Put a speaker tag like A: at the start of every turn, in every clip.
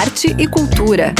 A: arte e cultura.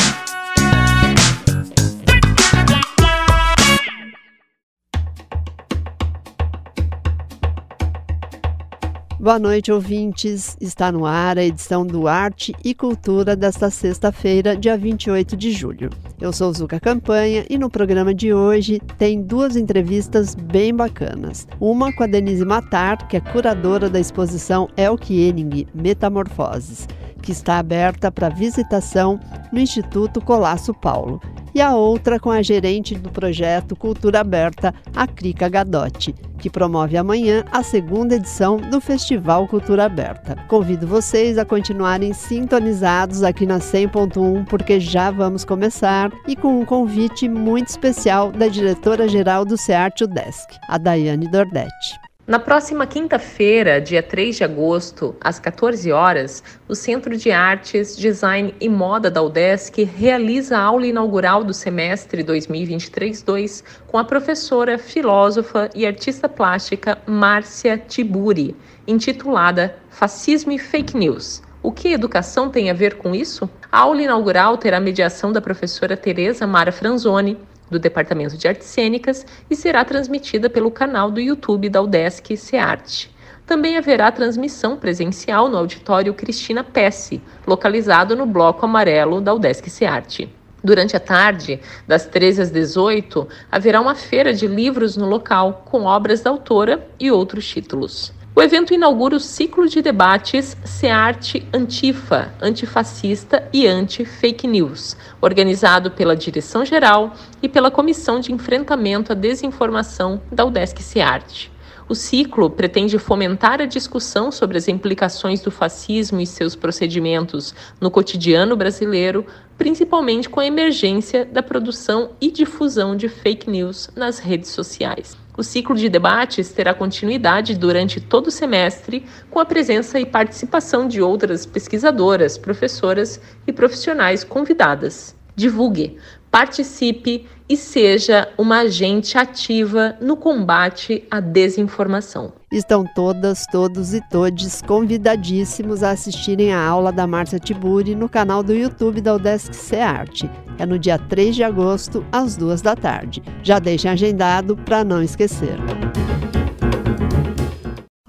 B: Boa noite, ouvintes. Está no ar a edição do Arte e Cultura desta sexta-feira, dia 28 de julho. Eu sou Zuka Campanha e no programa de hoje tem duas entrevistas bem bacanas. Uma com a Denise Matar, que é curadora da exposição El Kiening Metamorfoses, que está aberta para visitação no Instituto Colasso Paulo e a outra com a gerente do projeto Cultura Aberta, a Krika Gadotti, que promove amanhã a segunda edição do Festival Cultura Aberta. Convido vocês a continuarem sintonizados aqui na 100.1 porque já vamos começar e com um convite muito especial da diretora-geral do SEART UDESC, a Daiane Dordetti.
C: Na próxima quinta-feira, dia 3 de agosto, às 14 horas, o Centro de Artes, Design e Moda da UDESC realiza a aula inaugural do semestre 2023-2 com a professora, filósofa e artista plástica Márcia Tiburi, intitulada Fascismo e Fake News. O que educação tem a ver com isso? A aula inaugural terá mediação da professora Tereza Mara Franzoni, do Departamento de Artes Cênicas e será transmitida pelo canal do YouTube da UDESC Cearte. Também haverá transmissão presencial no auditório Cristina Pesce, localizado no Bloco Amarelo da UDESC Cearte. Durante a tarde, das 13 às 18, haverá uma feira de livros no local, com obras da autora e outros títulos. O evento inaugura o ciclo de debates SEARTE Antifa, Antifascista e Anti-Fake News, organizado pela Direção-Geral e pela Comissão de Enfrentamento à Desinformação da UDESC SEARTE. O ciclo pretende fomentar a discussão sobre as implicações do fascismo e seus procedimentos no cotidiano brasileiro, principalmente com a emergência da produção e difusão de fake news nas redes sociais. O ciclo de debates terá continuidade durante todo o semestre, com a presença e participação de outras pesquisadoras, professoras e profissionais convidadas. Divulgue, participe e seja uma agente ativa no combate à desinformação.
B: Estão todas, todos e todes convidadíssimos a assistirem a aula da Márcia Tiburi no canal do YouTube da Udesc Arte. É no dia 3 de agosto, às duas da tarde. Já deixem agendado para não esquecer.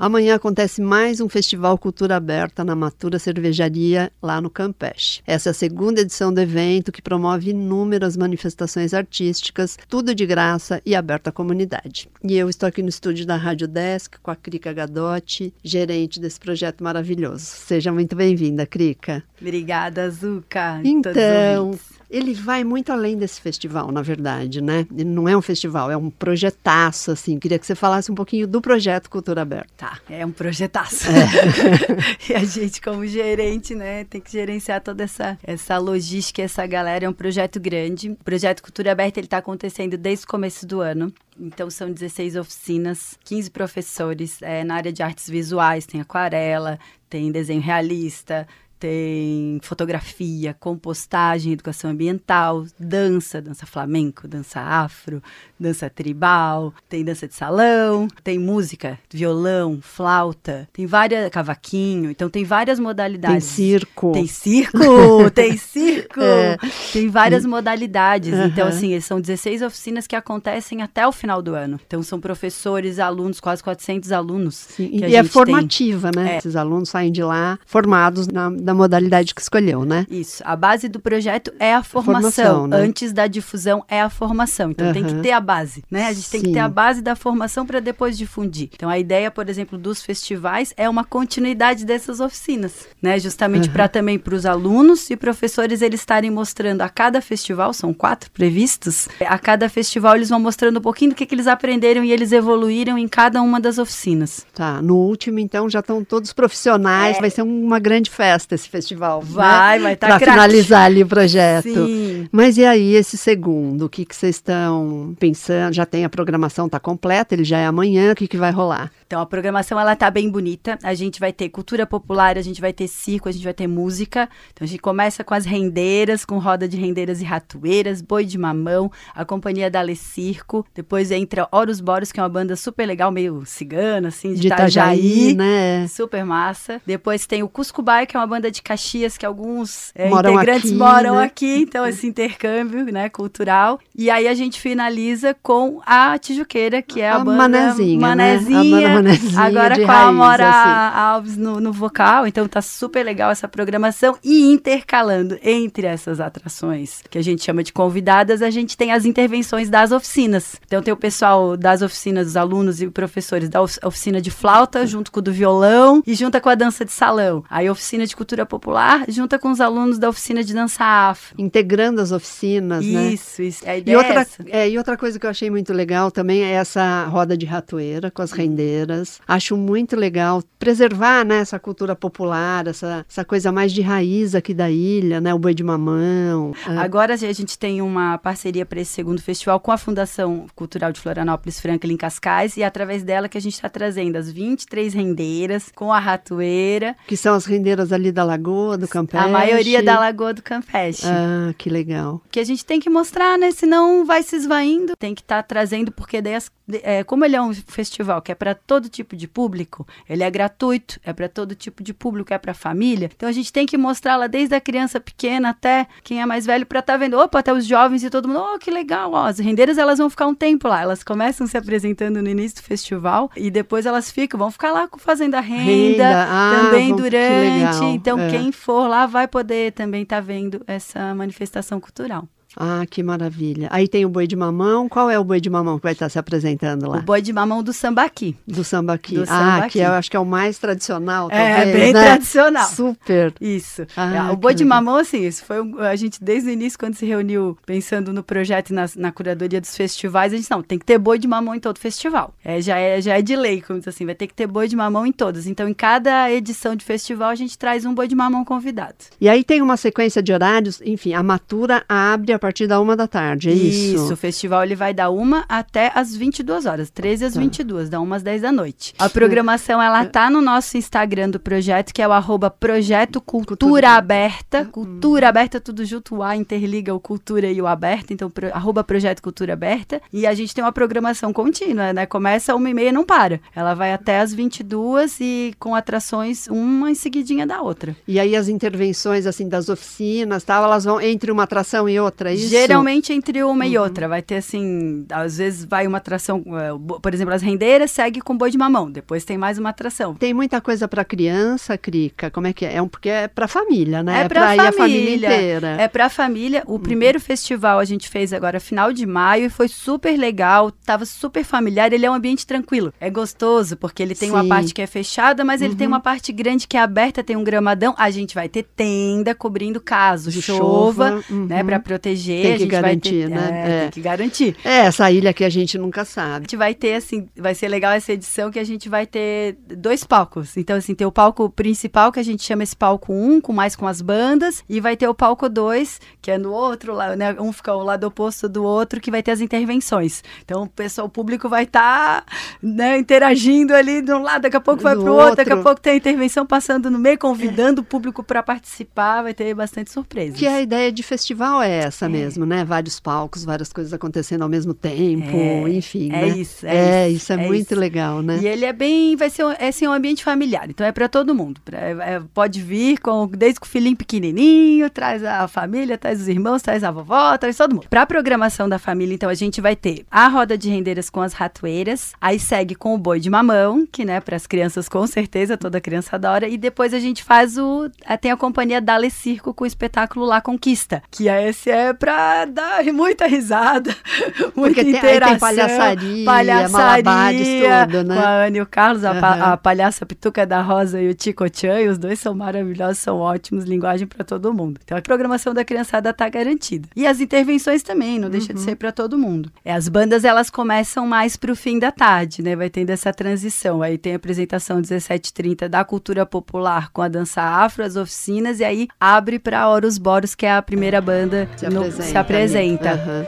B: Amanhã acontece mais um Festival Cultura Aberta na Matura Cervejaria, lá no Campeche. Essa é a segunda edição do evento que promove inúmeras manifestações artísticas, tudo de graça e aberto à comunidade. E eu estou aqui no estúdio da Rádio Desk com a Krika Gadotti, gerente desse projeto maravilhoso. Seja muito bem-vinda, Krika.
D: Obrigada, Zuka.
B: Então, ele vai muito além desse festival, na verdade, né? Ele não é um festival, é um projetaço, assim. Queria que você falasse um pouquinho do projeto Cultura Aberta.
D: Tá, é um projetaço. É. e a gente, como gerente, né, tem que gerenciar toda essa, essa logística, essa galera. É um projeto grande. O projeto Cultura Aberta, ele está acontecendo desde o começo do ano. Então, são 16 oficinas, 15 professores é, na área de artes visuais. Tem aquarela, tem desenho realista, tem fotografia, compostagem, educação ambiental, dança, dança flamenco, dança afro, dança tribal, tem dança de salão, tem música, violão, flauta, tem várias cavaquinho, então tem várias modalidades.
B: Tem circo.
D: Tem circo, tem circo. É. Tem várias modalidades. Uhum. Então assim, são 16 oficinas que acontecem até o final do ano. Então são professores, alunos, quase 400 alunos.
B: Sim. e é formativa, tem. né? É. Esses alunos saem de lá formados na, na modalidade que escolheu, né?
D: Isso. A base do projeto é a formação. Formação né? Antes da difusão é a formação. Então uhum. tem que ter a base, né? A gente Sim. tem que ter a base da formação para depois difundir. Então a ideia, por exemplo, dos festivais é uma continuidade dessas oficinas, né? Justamente uhum. para também para os alunos e professores eles estarem mostrando a cada festival, são quatro previstos, a cada festival eles vão mostrando um pouquinho do que, que eles aprenderam e eles evoluíram em cada uma das oficinas.
B: Tá, no último então já estão todos profissionais, é. vai ser uma grande festa esse festival.
D: Vai, né? vai estar
B: tá Para finalizar ali o projeto. Sim. Mas e aí esse segundo, o que, que vocês estão pensando? Já tem a programação, está completa, ele já é amanhã, o que, que vai rolar?
D: Então a programação ela tá bem bonita. A gente vai ter cultura popular, a gente vai ter circo, a gente vai ter música. Então a gente começa com as rendeiras, com roda de rendeiras e ratoeiras, boi de mamão, a companhia da Le Circo. Depois entra Horus Boros, que é uma banda super legal, meio cigana, assim, de,
B: de
D: Itajaí,
B: Itajaí, né?
D: Super massa. Depois tem o Cuscubai, que é uma banda de Caxias, que alguns é,
B: Moram
D: integrantes
B: aqui,
D: moram
B: né?
D: aqui, então esse intercâmbio, né, cultural. E aí a gente finaliza com a Tijuqueira, que é a,
B: A
D: banda
B: Manezinha, né? A
D: Manezinha,
B: banda
D: Agora com a Amora
B: assim.
D: Alves no, no vocal, então tá super legal essa programação e intercalando entre essas atrações que a gente chama de convidadas, a gente tem as intervenções das oficinas. Então tem o pessoal das oficinas, os alunos e professores da of- oficina de flauta junto com o do violão e junta com a dança de salão. Aí a oficina de cultura popular junta com os alunos da oficina de dança afro.
B: Integrando as oficinas, né?
D: Isso, isso. Ideia
B: E
D: é
B: outra, é, e outra coisa que eu achei muito legal também é essa roda de ratoeira com as rendeiras. Acho muito legal preservar né, essa cultura popular, essa, essa coisa mais de raiz aqui da ilha, né? O boi de mamão. ah,
D: Agora a gente tem uma parceria para esse segundo festival com a Fundação Cultural de Florianópolis Franklin Cascais e é através dela que a gente está trazendo as 23 rendeiras com a ratoeira,
B: que são as rendeiras ali da Lagoa, do Campeche.
D: a maioria da Lagoa do Campeche.
B: Ah, que legal.
D: Que a gente tem que mostrar, né? Senão vai se esvaindo. Tem que estar trazendo, porque daí, as- é, como ele é um festival que é para todo tipo de público, ele é gratuito, é para todo tipo de público, é para família. Então a gente tem que mostrar lá desde a criança pequena até quem é mais velho para estar vendo. Opa, até os jovens e todo mundo. Oh, que legal. Ó, as rendeiras elas vão ficar um tempo lá. Elas começam se apresentando no início do festival e depois elas ficam, vão ficar lá fazendo a renda,
B: Renda, ah,
D: também
B: vão- que
D: durante.
B: legal,
D: Então
B: é.
D: quem for lá vai poder também estar vendo essa manifestação cultural.
B: Ah, que maravilha. Aí tem o boi de mamão. Qual é o boi de mamão que vai estar se apresentando lá?
D: O boi de mamão do sambaqui.
B: Do sambaqui.
D: Do
B: ah,
D: sambaqui.
B: que eu acho que é o mais tradicional,
D: É,
B: talvez,
D: bem
B: né?
D: tradicional.
B: Super.
D: Isso.
B: Ah,
D: o boi de mamão, assim, isso foi um- a gente desde o início, quando se reuniu pensando no projeto e na, na curadoria dos festivais, a gente, não, tem que ter boi de mamão em todo festival. É, já, é, já é de lei, como diz assim, vai ter que ter boi de mamão em todos. Então, em cada edição de festival, a gente traz um boi de mamão convidado.
B: E aí tem uma sequência de horários, enfim, a Matura abre a partir da uma da tarde, é isso?
D: o festival ele vai da uma até as 22 horas, 13 às
B: Tá.
D: 22, da uma às 10 da noite. A programação ela tá no nosso Instagram do projeto, que é o arroba projeto Cultura,
B: Cultura.
D: Aberta, Cultura Aberta tudo junto, o A interliga o Cultura e o Aberta, então pro, arroba projeto Cultura Aberta, e a gente tem uma programação contínua, né? Começa uma e meia, não para. Ela vai até as 22 e com atrações uma em seguidinha da outra.
B: E aí as intervenções, assim, das oficinas, tal, elas vão entre uma atração e outra, é isso?
D: Geralmente entre uma
B: Uhum.
D: e outra. Vai ter assim, às vezes vai uma atração, eh, por exemplo, as rendeiras segue com boi de mamão. Depois tem mais uma atração.
B: Tem muita coisa para criança, Crica, como é que é? É um, porque é para família, né?
D: É pra
B: ir a família inteira.
D: É pra família. O primeiro festival a gente fez agora final de maio e foi super legal, tava super familiar, ele é um ambiente tranquilo. É gostoso porque ele tem uma
B: Sim.
D: parte que é fechada, mas ele tem uma parte grande que é aberta, tem um gramadão. A gente vai ter tenda cobrindo caso chova,
B: chova, uhum.
D: né, para proteger,
B: Tem
D: a
B: que garantir,
D: ter,
B: né?
D: É,
B: É.
D: tem que garantir.
B: É, essa ilha que a gente nunca
D: A
B: sabe.
D: gente vai ter, assim, vai ser legal essa edição que a gente vai ter dois palcos. Então, assim, tem o palco principal, que a gente chama esse palco 1, com mais com as bandas, e vai ter o palco 2, que é no outro lado, né? Um fica ao lado oposto do outro, que vai ter as intervenções. Então, o pessoal, o público vai estar, né, interagindo ali de um lado, daqui a pouco vai
B: Do
D: pro outro, daqui a
B: outro.
D: pouco tem a intervenção passando no meio, convidando o público para participar, vai ter bastante surpresas.
B: Que a ideia de festival é essa mesmo, né? Vários palcos, várias coisas acontecendo ao mesmo tempo,
D: É,
B: enfim,
D: é
B: né?
D: isso, é
B: é
D: isso,
B: isso é,
D: é
B: muito
D: isso.
B: legal, né?
D: E ele é bem, vai ser, um- é assim, um ambiente familiar, então é para todo mundo. Pra- é- é- pode vir com, desde com o filhinho pequenininho, traz a família, traz os irmãos, traz a vovó, traz todo mundo. Para programação da família, então a gente vai ter a roda de rendeiras com as ratoeiras, aí segue com o boi de mamão, que né, para as crianças com certeza toda criança adora, e depois a gente faz o a- tem a companhia Dale Circo com o espetáculo La Conquista, que é- esse é para dar muita risada, muita
B: Porque
D: interação,
B: tem palhaçaria,
D: palhaçaria,
B: tudo, né?
D: com a Ana e o Carlos, a, pa-
B: Aham.
D: a palhaça Pituca da Rosa e o Tico Chan, os dois são maravilhosos, são ótimos, linguagem para todo mundo. Então a programação da criançada tá garantida. E as intervenções também, não deixa
B: Uhum.
D: de ser para todo mundo. É, as bandas elas começam mais pro fim da tarde, né? Vai tendo essa transição. Aí tem a apresentação 17h30 da cultura popular com a dança afro, as oficinas, e aí abre para Horus Boros, que é a primeira banda
B: Se
D: no-
B: apresenta.
D: se apresenta.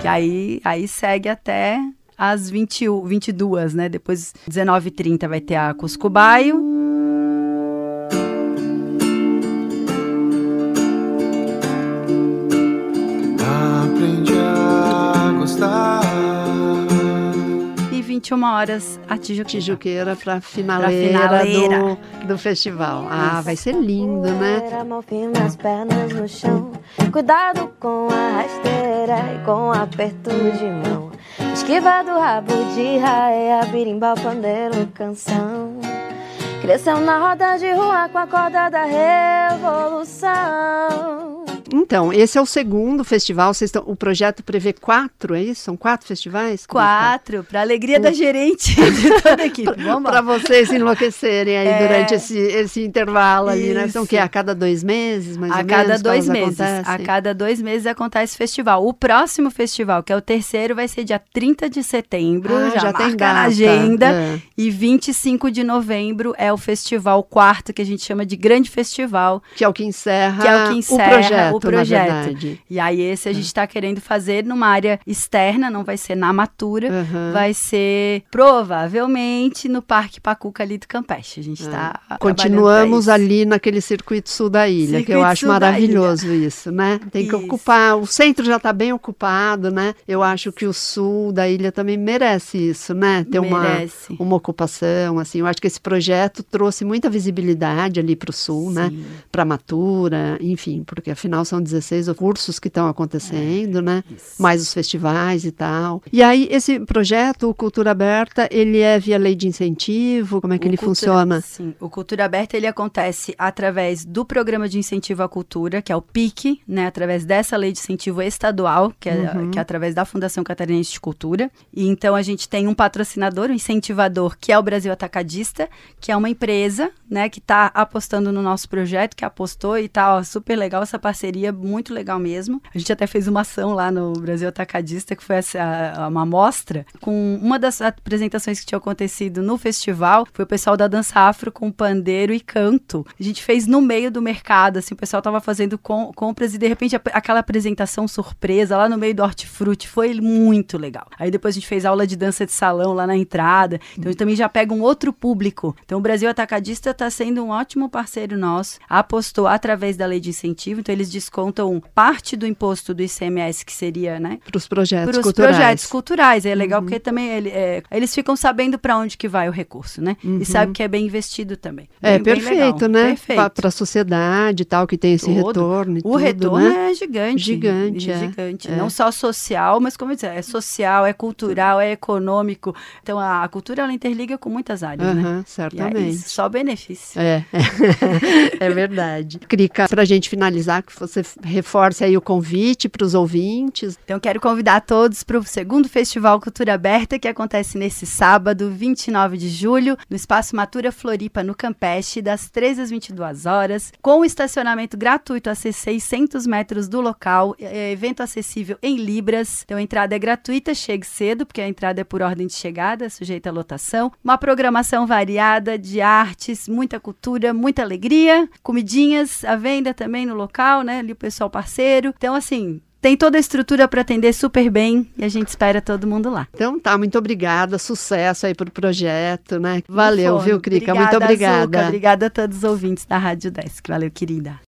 D: Que Que aí, aí segue até às 20, 22, né? Depois, 19h30 vai ter a Cuscubaio. Aprendi a gostar. E 21 horas a Tijuqueira.
B: Tijuqueira para finaleira, finaleira. Do, do festival. Ah, vai ser lindo, né? Nas pernas no chão. Cuidado com a rasteira e com o aperto de mão. Esquiva do rabo de raia, birimbau, pandeiro, canção. Cresceu na roda de rua com a corda da revolução. Então, esse é o segundo festival. Vocês estão, o projeto prevê quatro, é isso? São quatro festivais?
D: Quatro, para alegria da gerente de toda a equipe.
B: Para vocês enlouquecerem aí é... durante esse, esse intervalo isso. ali, né? São o quê? A cada dois meses, mais
D: a
B: ou
D: cada menos? dois meses. Acontecem? A cada dois meses acontece o festival. O próximo festival, que é o terceiro, vai ser dia 30 de setembro. Ah, já, já tem data. na agenda. É. E 25 de novembro é o festival quarto, que a gente chama de Grande Festival.
B: Que é o que encerra, que é o, que encerra o projeto
D: o projeto. E aí esse a gente está querendo fazer numa área externa, não vai ser na Matura, uhum. vai ser provavelmente no Parque Pacuca ali do Campeche. A gente está
B: uhum. Continuamos ali naquele circuito sul da ilha, circuito que eu acho maravilhoso isso, né? Tem que isso. ocupar, o centro já está bem ocupado, né? Eu acho que o sul da ilha também merece isso, né? Ter merece. uma, uma ocupação, assim. Eu acho que esse projeto trouxe muita visibilidade ali para o sul, né? Sim. né? Para Matura, enfim, porque afinal são 16 cursos que estão acontecendo, é, né? Isso. Mais os festivais e tal. E aí, esse projeto, o Cultura Aberta, ele é via lei de incentivo? Como é que o ele cultura, funciona?
D: Sim, o Cultura Aberta, ele acontece através do Programa de Incentivo à Cultura, que é o PIC, né? Através dessa lei de incentivo estadual, que é, uhum. que é através da Fundação Catarinense de Cultura. E então, a gente tem um patrocinador, um incentivador, que é o Brasil Atacadista, que é uma empresa, né? Que está apostando no nosso projeto, que apostou e tá ó, super legal essa parceria muito legal mesmo. A gente até fez uma ação lá no Brasil Atacadista, que foi essa, uma mostra, com uma das apresentações que tinha acontecido no festival, foi o pessoal da dança afro com pandeiro e canto. A gente fez no meio do mercado, assim, o pessoal tava fazendo com, compras e de repente a, aquela apresentação surpresa lá no meio do hortifruti foi muito legal. Aí depois a gente fez aula de dança de salão lá na entrada, então a gente também já pega um outro público. Então o Brasil Atacadista está sendo um ótimo parceiro nosso, apostou através da lei de incentivo, então eles descontam parte do imposto do ICMS, que seria, né?
B: Para os projetos culturais.
D: projetos culturais. É legal uhum. porque também ele, é, eles ficam sabendo para onde que vai o recurso, né? Uhum. E sabe que é bem investido também.
B: É, bem, perfeito, bem né? Para a sociedade e tal, que tem esse Todo. retorno. o
D: tudo,
B: retorno
D: né? é gigante. Gigante. É, gigante. É. Não só social, mas como eu disse, é social, é cultural, é econômico. Então a, a cultura ela interliga com muitas áreas, uhum, né?
B: Certamente.
D: só benefício.
B: É, é verdade. Crica, para a gente finalizar, que você reforce aí o convite para os ouvintes.
D: Então, quero convidar todos para o segundo Festival Cultura Aberta, que acontece nesse sábado, 29 de julho, no Espaço Matura Floripa, no Campeche, das 13 às 22 horas, com estacionamento gratuito a 600 metros do local, é, evento acessível em Libras. Então, a entrada é gratuita, chegue cedo, porque a entrada é por ordem de chegada, sujeita à lotação. Uma programação variada de artes, muita cultura, muita alegria, comidinhas à venda também no local, né? Ali o pessoal parceiro. Então, assim, tem toda a estrutura para atender super bem e a gente espera todo mundo lá.
B: Então tá, muito obrigada, sucesso aí pro projeto, né? Valeu, viu, Crica? Obrigada, muito obrigada. Azuca,
D: obrigada a todos os ouvintes da Rádio Desk. Valeu, querida.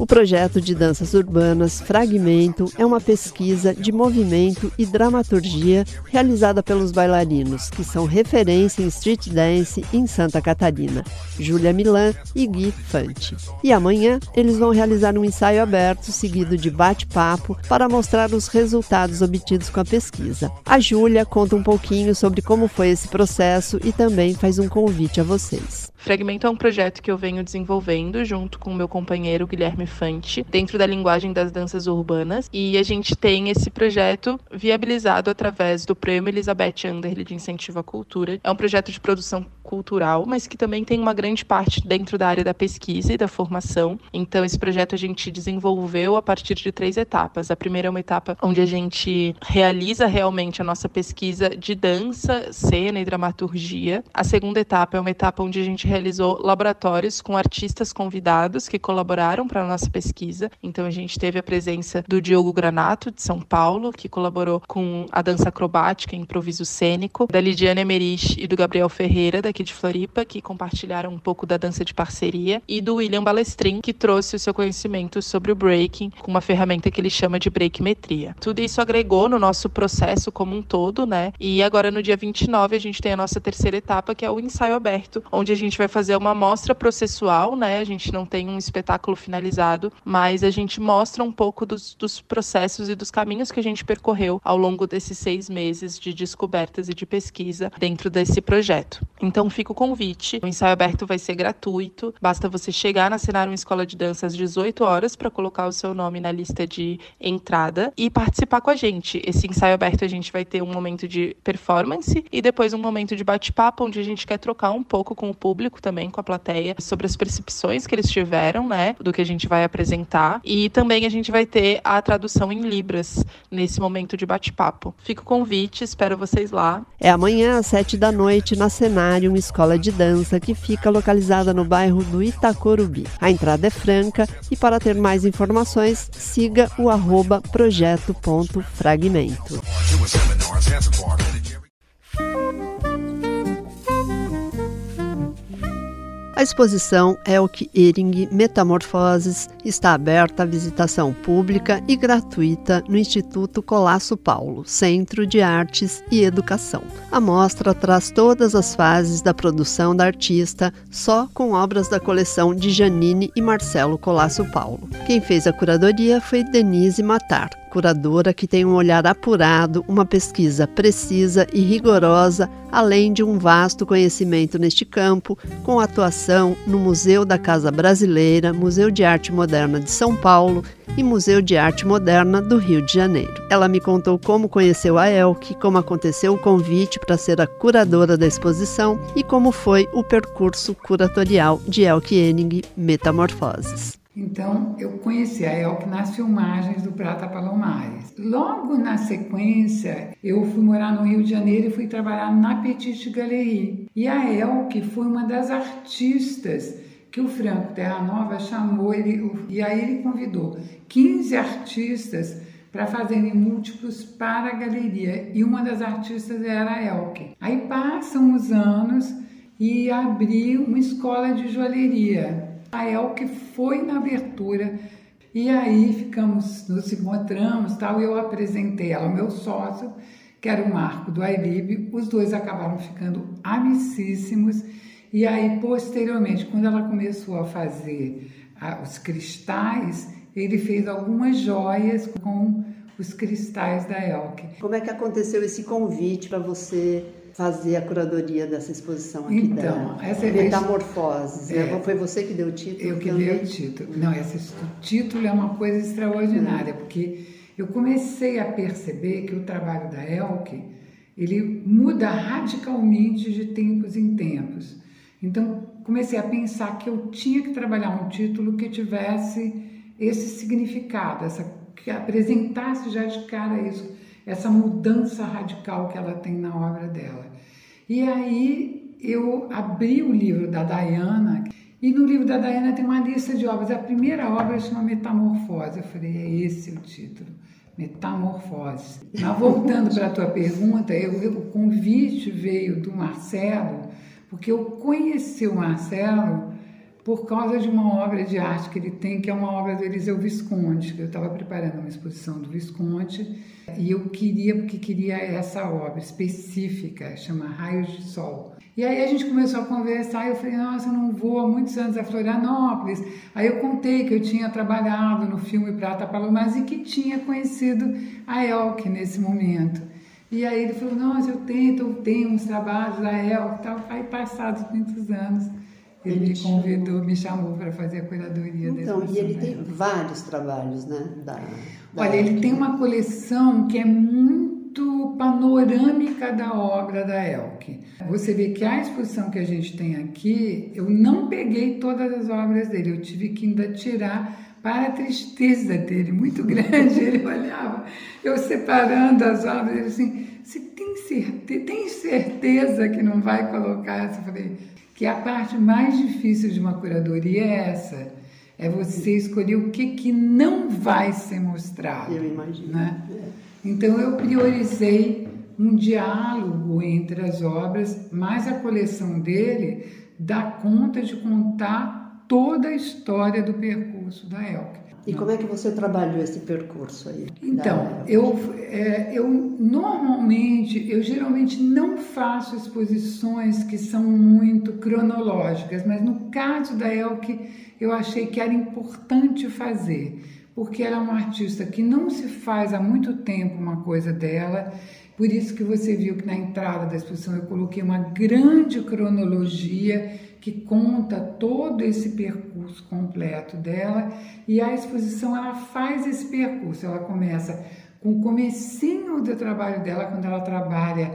B: O projeto de danças urbanas Fragmento é uma pesquisa de movimento e dramaturgia realizada pelos bailarinos, que são referência em street dance em Santa Catarina, Júlia Milan e Gui Fante. E amanhã eles vão realizar um ensaio aberto seguido de bate-papo para mostrar os resultados obtidos com a pesquisa. A Júlia conta um pouquinho sobre como foi esse processo e também faz um convite a vocês.
A: Fragmento é um projeto que eu venho desenvolvendo junto com meu companheiro Guilherme Fante, dentro da linguagem das danças urbanas, e a gente tem esse projeto viabilizado através do Prêmio Elizabeth Underley de Incentivo à Cultura. É um projeto de produção cultural, mas que também tem uma grande parte dentro da área da pesquisa e da formação. Então, esse projeto a gente desenvolveu a partir de três etapas. A primeira é uma etapa onde a gente realiza realmente a nossa pesquisa de dança, cena e dramaturgia. A segunda etapa é uma etapa onde a gente realizou laboratórios com artistas convidados que colaboraram para a nossa pesquisa. Então, a gente teve a presença do Diogo Granato, de São Paulo, que colaborou com a dança acrobática e improviso cênico, da Lidiane Emerich e do Gabriel Ferreira, daqui de Floripa, que compartilharam um pouco da dança de parceria, e do William Balestrin, que trouxe o seu conhecimento sobre o breaking com uma ferramenta que ele chama de breakmetria. Tudo isso agregou no nosso processo como um todo, né? E agora no dia 29 a gente tem a nossa terceira etapa, que é o ensaio aberto, onde a gente vai fazer uma mostra processual, né? A gente não tem um espetáculo finalizado, mas a gente mostra um pouco dos, dos processos e dos caminhos que a gente percorreu ao longo desses seis meses de descobertas e de pesquisa dentro desse projeto. Então fica o convite. O ensaio aberto vai ser gratuito. Basta você chegar na Cenário Escola de Dança às 18 horas para colocar o seu nome na lista de entrada e participar com a gente. Esse ensaio aberto a gente vai ter um momento de performance e depois um momento de bate-papo onde a gente quer trocar um pouco com o público também, com a plateia, sobre as percepções que eles tiveram, né, do que a gente vai apresentar. E também a gente vai ter a tradução em Libras nesse momento de bate-papo. Fica o convite, espero vocês lá.
B: É amanhã às sete da noite na Cenário, uma escola de dança que fica localizada no bairro do Itacorubi. A entrada é franca e para ter mais informações, siga o arroba projeto.fragmento. A exposição Elke Ehring Metamorfoses está aberta à visitação pública e gratuita no Instituto Colasso Paulo, Centro de Artes e Educação. A mostra traz todas as fases da produção da artista, só com obras da coleção de Janine e Marcelo Colasso Paulo. Quem fez a curadoria foi Denise Matar, curadora que tem um olhar apurado, uma pesquisa precisa e rigorosa, além de um vasto conhecimento neste campo, com atuação no Museu da Casa Brasileira, Museu de Arte Moderna de São Paulo e Museu de Arte Moderna do Rio de Janeiro. Ela me contou como conheceu a Elke, como aconteceu o convite para ser a curadora da exposição e como foi o percurso curatorial de Elke Enig Metamorfoses.
E: Então, eu conheci a Elke nas filmagens do Prata Palomares. Logo na sequência, eu fui morar no Rio de Janeiro e fui trabalhar na Petite Galerie. E a Elke foi uma das artistas que o Franco Terra Nova chamou, ele, e aí ele convidou 15 artistas para fazerem múltiplos para a galeria. E uma das artistas era a Elke. Aí passam os anos e abri uma escola de joalheria a Elke foi na abertura. E aí ficamos, nos encontramos tal, e eu apresentei ela ao meu sócio, que era o Marco do Ailib, os dois acabaram ficando amicíssimos, e aí posteriormente, quando ela começou a fazer ah, os cristais, ele fez algumas joias com os cristais da Elke.
B: Como é que aconteceu esse convite para você fazer a curadoria dessa exposição aqui
E: então,
B: da
E: essa é
B: Metamorfoses. É, Foi você que deu o título?
E: Eu que também? dei o título. Não, esse título é uma coisa extraordinária, porque eu comecei a perceber que o trabalho da Elke, ele muda radicalmente de tempos em tempos. Então, comecei a pensar que eu tinha que trabalhar um título que tivesse esse significado, essa, que apresentasse já de cara isso essa mudança radical que ela tem na obra dela. E aí eu abri o livro da Diana e no livro da Diana tem uma lista de obras. A primeira obra chama Metamorfose. Eu falei, é esse o título. Metamorfose. Mas voltando para a tua pergunta, eu, eu, o convite veio do Marcelo, porque eu conheci o Marcelo por causa de uma obra de arte que ele tem, que é uma obra do Eliseu Visconti. Eu estava preparando uma exposição do Visconti e eu queria, porque queria essa obra específica, chama Raios de Sol. E aí a gente começou a conversar e eu falei, nossa, eu não vou há muitos anos a Florianópolis. Aí eu contei que eu tinha trabalhado no filme Prata Palomas e que tinha conhecido a Elke nesse momento. E aí ele falou, nossa, eu tento, eu tenho uns trabalhos da Elke e tal. Aí passados muitos anos, ele, me convidou, me chamou para fazer a curadoria
B: então, Então, e ele tem vários trabalhos, né? Da,
E: da Olha, ele tem uma coleção que é muito panorâmica da obra da Elke. Você vê que a exposição que a gente tem aqui, eu não peguei todas as obras dele, eu tive que ainda tirar para a tristeza dele, muito grande. Ele olhava, eu separando as obras, ele assim, você tem certeza, tem certeza que não vai colocar? Eu falei, que a parte mais difícil de uma curadoria é essa, é você escolher o que, que não vai ser mostrado.
B: Eu imagino.
E: Né? Então eu priorizei um diálogo entre as obras, mas a coleção dele dá conta de contar toda a história do percurso da Elke.
B: E como é que você trabalhou esse percurso aí?
E: Então, eu, é, eu normalmente, eu geralmente não faço exposições que são muito cronológicas, mas no caso da Elke, eu achei que era importante fazer, porque ela é uma artista que não se faz há muito tempo uma coisa dela, por isso que você viu que na entrada da exposição eu coloquei uma grande cronologia que conta todo esse percurso completo dela e a exposição ela faz esse percurso, ela começa com o comecinho do trabalho dela quando ela trabalha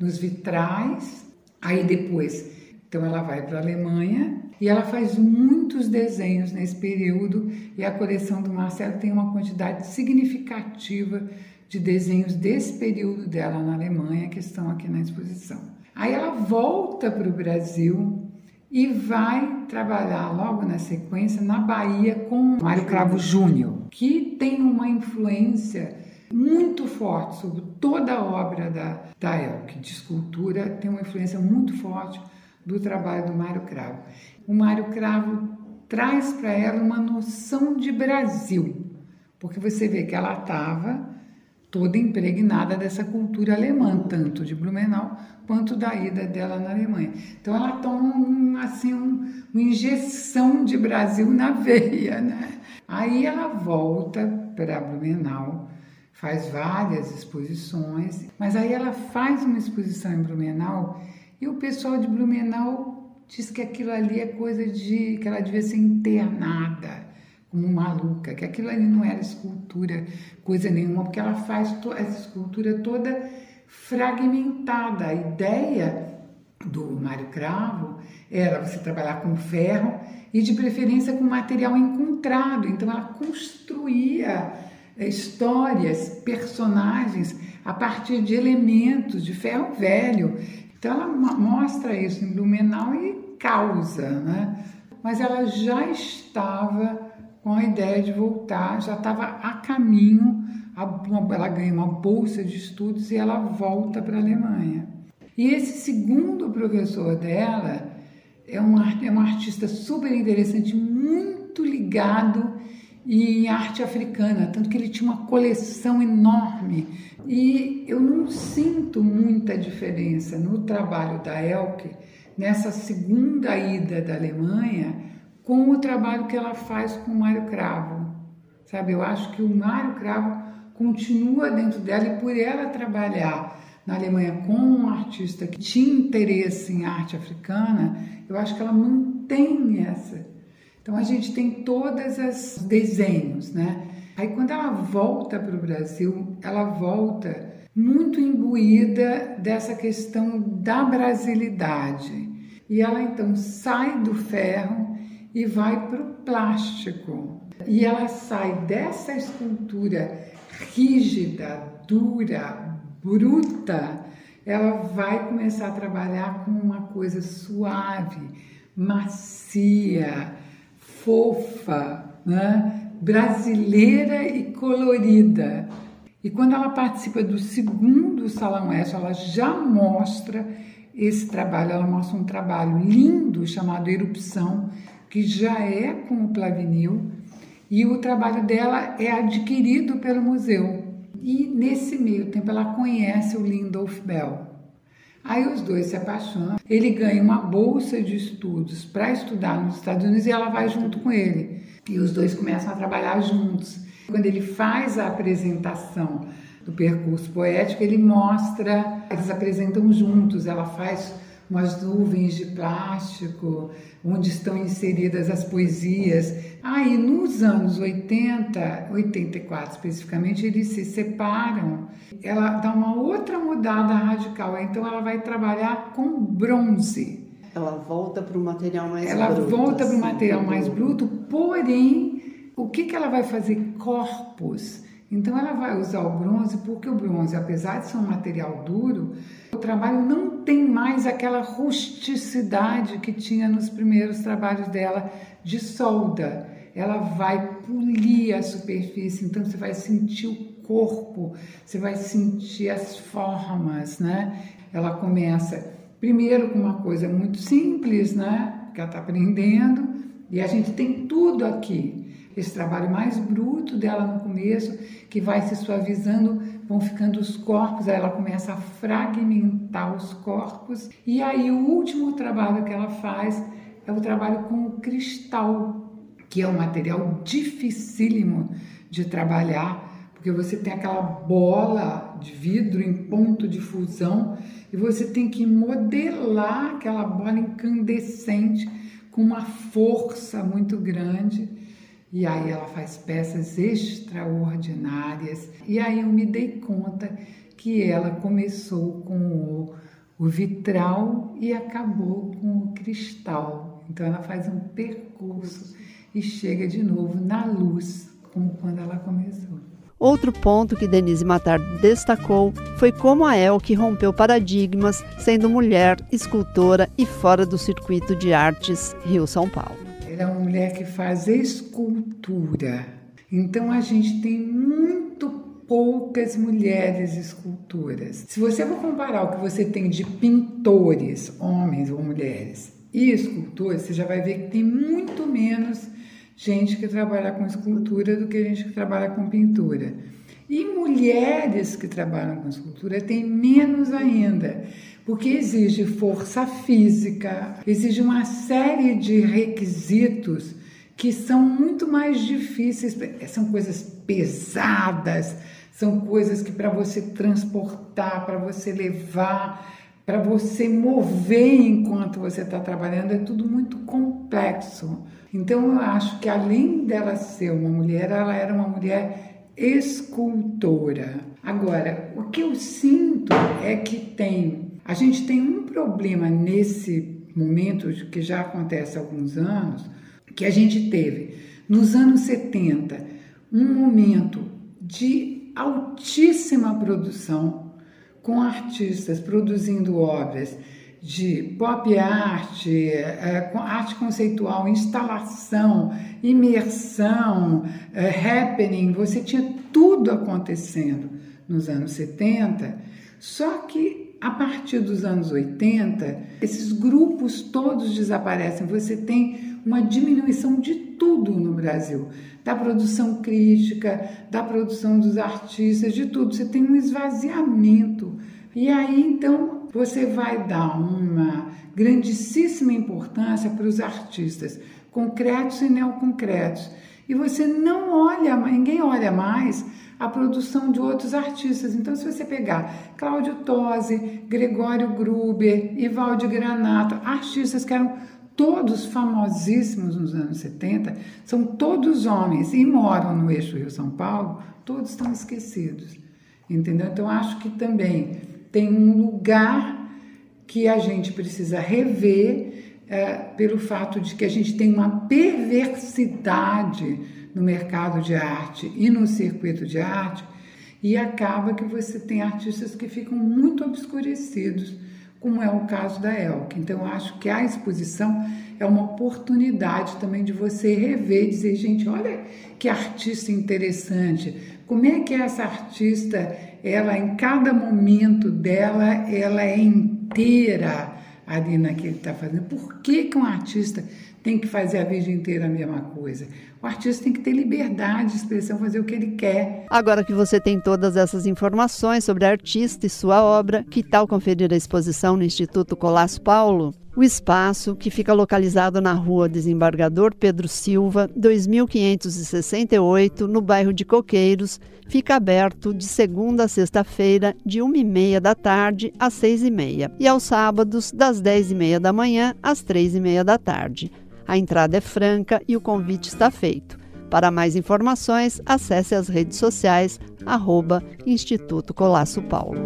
E: nos vitrais, aí depois então ela vai para a Alemanha e ela faz muitos desenhos nesse período e a coleção do Marcelo tem uma quantidade significativa de desenhos desse período dela na Alemanha que estão aqui na exposição. Aí ela volta para o Brasil e vai trabalhar logo na sequência na Bahia com Mário Cravo Júnior, que tem uma influência muito forte sobre toda a obra da, da Elke, de escultura, tem uma influência muito forte do trabalho do Mário Cravo. O Mário Cravo traz para ela uma noção de Brasil, porque você vê que ela estava toda impregnada dessa cultura alemã, tanto de Blumenau quanto da ida dela na Alemanha. Então ela toma um, assim um, uma injeção de Brasil na veia, né? Aí ela volta para Blumenau, faz várias exposições, mas aí ela faz uma exposição em Blumenau e o pessoal de Blumenau diz que aquilo ali é coisa de que ela devia ser internada como maluca, que aquilo ali não era escultura, coisa nenhuma, porque ela faz essa escultura toda fragmentada. A ideia do Mário Cravo era você trabalhar com ferro e de preferência com material encontrado. Então ela construía é, histórias, personagens a partir de elementos de ferro velho. Então ela mostra isso em Blumenau e causa, né? Mas ela já estava com a ideia de voltar, já estava a caminho, ela ganha uma bolsa de estudos e ela volta para a Alemanha. E esse segundo professor dela é um, é um artista super interessante, muito ligado em arte africana, tanto que ele tinha uma coleção enorme. E eu não sinto muita diferença no trabalho da Elke, nessa segunda ida da Alemanha, com o trabalho que ela faz com o Mário Cravo. Sabe, eu acho que o Mário Cravo continua dentro dela e por ela trabalhar na Alemanha com um artista que tinha interesse em arte africana, eu acho que ela mantém essa. Então a gente tem todos os desenhos, né? Aí quando ela volta para o Brasil, ela volta muito imbuída dessa questão da brasilidade. E ela então sai do ferro e vai para o plástico. E ela sai dessa escultura rígida, dura, bruta, ela vai começar a trabalhar com uma coisa suave, macia, fofa, né? brasileira e colorida. E quando ela participa do segundo Salão Oeste, ela já mostra esse trabalho, ela mostra um trabalho lindo chamado Erupção, que já é com o Plavinil, e o trabalho dela é adquirido pelo museu. E nesse meio tempo ela conhece o Lindolf Bell. Aí os dois se apaixonam, ele ganha uma bolsa de estudos para estudar nos Estados Unidos e ela vai junto com ele. E os dois começam a trabalhar juntos. Quando ele faz a apresentação do percurso poético, ele mostra, eles apresentam juntos, ela faz umas nuvens de plástico, onde estão inseridas as poesias. Aí, ah, nos anos 80, 84 especificamente, eles se separam. Ela dá uma outra mudada radical, então ela vai trabalhar com bronze.
B: Ela volta para o material mais
E: ela
B: bruto.
E: Ela volta para o material mais bruto, porém, o que, que ela vai fazer? Corpos. Então ela vai usar o bronze porque o bronze, apesar de ser um material duro, o trabalho não tem mais aquela rusticidade que tinha nos primeiros trabalhos dela de solda. Ela vai polir a superfície, então você vai sentir o corpo, você vai sentir as formas, né? Ela começa primeiro com uma coisa muito simples, né? Que ela está aprendendo, e a gente tem tudo aqui esse trabalho mais bruto dela no começo, que vai se suavizando, vão ficando os corpos, aí ela começa a fragmentar os corpos. E aí o último trabalho que ela faz é o trabalho com o cristal, que é um material dificílimo de trabalhar, porque você tem aquela bola de vidro em ponto de fusão e você tem que modelar aquela bola incandescente com uma força muito grande. E aí ela faz peças extraordinárias. E aí eu me dei conta que ela começou com o, o vitral e acabou com o cristal. Então ela faz um percurso e chega de novo na luz, como quando ela começou.
B: Outro ponto que Denise Matar destacou foi como a Elke rompeu paradigmas, sendo mulher, escultora e fora do circuito de artes Rio-São Paulo.
E: Ela é uma mulher que faz escultura. Então a gente tem muito poucas mulheres escultoras. Se você for comparar o que você tem de pintores, homens ou mulheres, e escultores, você já vai ver que tem muito menos gente que trabalha com escultura do que gente que trabalha com pintura. E mulheres que trabalham com escultura tem menos ainda porque exige força física, exige uma série de requisitos que são muito mais difíceis, são coisas pesadas, são coisas que para você transportar, para você levar, para você mover enquanto você está trabalhando, é tudo muito complexo. Então eu acho que além dela ser uma mulher, ela era uma mulher escultora. Agora, o que eu sinto é que tem a gente tem um problema nesse momento, que já acontece há alguns anos, que a gente teve nos anos 70 um momento de altíssima produção, com artistas produzindo obras de pop art, é, arte conceitual, instalação, imersão, é, happening, você tinha tudo acontecendo nos anos 70, só que a partir dos anos 80, esses grupos todos desaparecem. Você tem uma diminuição de tudo no Brasil, da produção crítica, da produção dos artistas, de tudo. Você tem um esvaziamento. E aí então você vai dar uma grandíssima importância para os artistas concretos e neoconcretos. E você não olha, ninguém olha mais a produção de outros artistas. Então, se você pegar Cláudio Tosi, Gregório Gruber, Ivaldi Granato, artistas que eram todos famosíssimos nos anos 70, são todos homens e moram no eixo Rio-São Paulo, todos estão esquecidos. Entendeu? Então, acho que também tem um lugar que a gente precisa rever é, pelo fato de que a gente tem uma perversidade no mercado de arte e no circuito de arte, e acaba que você tem artistas que ficam muito obscurecidos, como é o caso da Elke. Então, eu acho que a exposição é uma oportunidade também de você rever e dizer, gente, olha que artista interessante, como é que essa artista, ela em cada momento dela, ela é inteira ali naquilo que está fazendo. Por que, que um artista tem que fazer a vida inteira a mesma coisa? O artista tem que ter liberdade de expressão, fazer o que ele quer.
B: Agora que você tem todas essas informações sobre a artista e sua obra, que tal conferir a exposição no Instituto Colasso Paulo? O espaço, que fica localizado na rua Desembargador Pedro Silva, 2568, no bairro de Coqueiros, fica aberto de segunda a sexta-feira, de 1h30 da tarde às 6h30, e aos sábados, das 10h30 da manhã às 3h30 da tarde. A entrada é franca e o convite está feito. Para mais informações, acesse as redes sociais, arroba Instituto Colasso Paulo.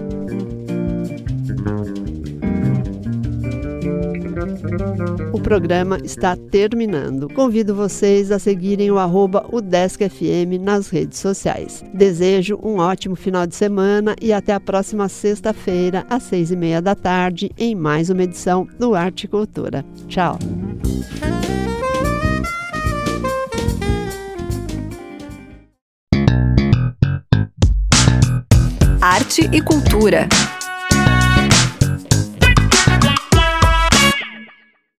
B: O programa está terminando. Convido vocês a seguirem o arroba UDESCFM nas redes sociais. Desejo um ótimo final de semana e até a próxima sexta-feira, às seis e meia da tarde, em mais uma edição do Arte e Cultura. Tchau!
F: Arte e Cultura.